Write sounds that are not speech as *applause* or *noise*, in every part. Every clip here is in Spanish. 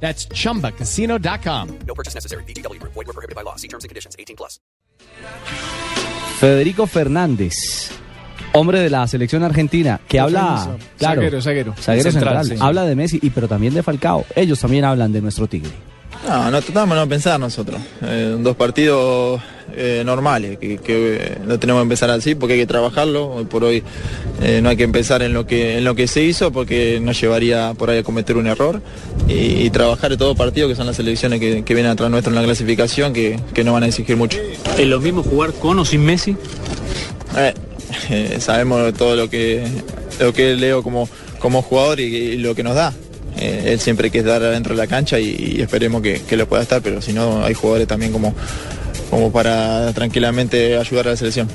That's chumbacasino.com. No purchase necessary. BGW. Void were prohibited by law. See terms and conditions. 18 plus. Federico Fernández, hombre de la selección argentina, que habla, claro, Zaguero, zaguero. zaguero Central, central, sí. habla de Messi y pero también de Falcao. Ellos también hablan de nuestro Tigre. No, no tratamos de no pensar nosotros. Eh, dos partidos eh, normales, que, que, eh, no tenemos que empezar así porque hay que trabajarlo. Hoy por hoy eh, no hay que empezar en lo que, en lo que se hizo porque nos llevaría por ahí a cometer un error. Y, y trabajar en todo partido, que son las selecciones que, que vienen atrás nuestro en la clasificación, que, que no van a exigir mucho. ¿Es lo mismo jugar con o sin Messi? Sabemos todo lo que, lo que Leo como, como jugador y, y lo que nos da. Eh, él siempre quiere estar dentro de la cancha y, y esperemos que, que lo pueda estar, pero si no hay jugadores también como, como para tranquilamente ayudar a la selección.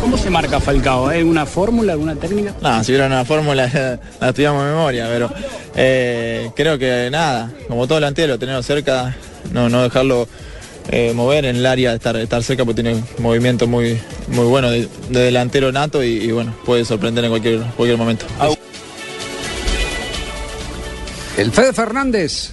¿cómo se marca Falcao? ¿Hay una fórmula, alguna técnica? No, si hubiera una fórmula *laughs* la estudiamos de memoria, pero eh, creo que nada, como todo delantero, tenerlo cerca, no, no dejarlo eh, mover en el área, estar, estar cerca porque tiene un movimiento muy, muy bueno de, de delantero nato y, y, bueno, puede sorprender en cualquier, cualquier momento. El Fede Fernández,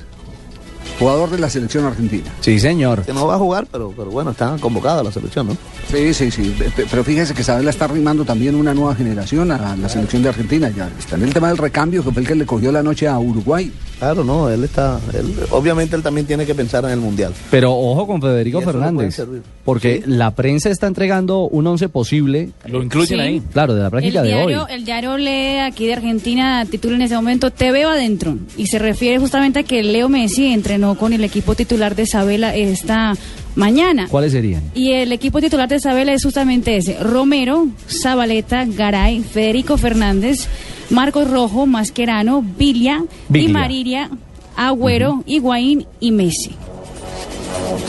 jugador de la selección argentina. Sí, señor. que no va a jugar, pero, pero bueno, está convocada la selección, ¿no? Sí, sí, sí. Pe- Pero fíjese que Sabela está arrimando también una nueva generación a la selección de Argentina. Ya está en el tema del recambio, que fue el que le cogió la noche a Uruguay. Claro, no, él está, él, obviamente él también tiene que pensar en el Mundial. Pero ojo con Federico Fernández, porque la prensa está entregando un once posible, Lo incluyen Sí. ahí. claro, de la práctica el de diario, hoy. el diario lee aquí de Argentina, titula en ese momento, Te veo adentro. Y se refiere justamente a que Leo Messi entrenó con el equipo titular de Isabela esta mañana. ¿Cuáles serían? Y el equipo titular de Isabela es justamente ese. Romero, Zabaleta, Garay, Federico Fernández, Marcos Rojo, Mascherano, Vilia, Vilia. y Mariria, Agüero, Higuaín y Messi.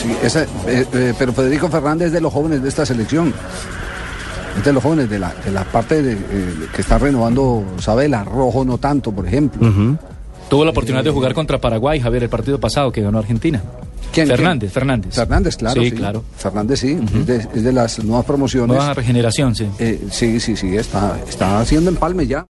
Sí, esa- eh, eh, pero Federico Fernández es de los jóvenes de esta selección. Es de los jóvenes de la, de la parte de, eh, que está renovando Sabela. Rojo no tanto, por ejemplo. Tuvo la oportunidad de jugar contra Paraguay, Javier, el partido pasado que ganó Argentina. ¿Quién, Fernández, quién? Fernández. Fernández, claro. Sí, claro. Fernández, sí. es, de, es de las nuevas promociones. Nueva regeneración, sí. Eh, sí, sí, sí. Está, está haciendo empalme ya.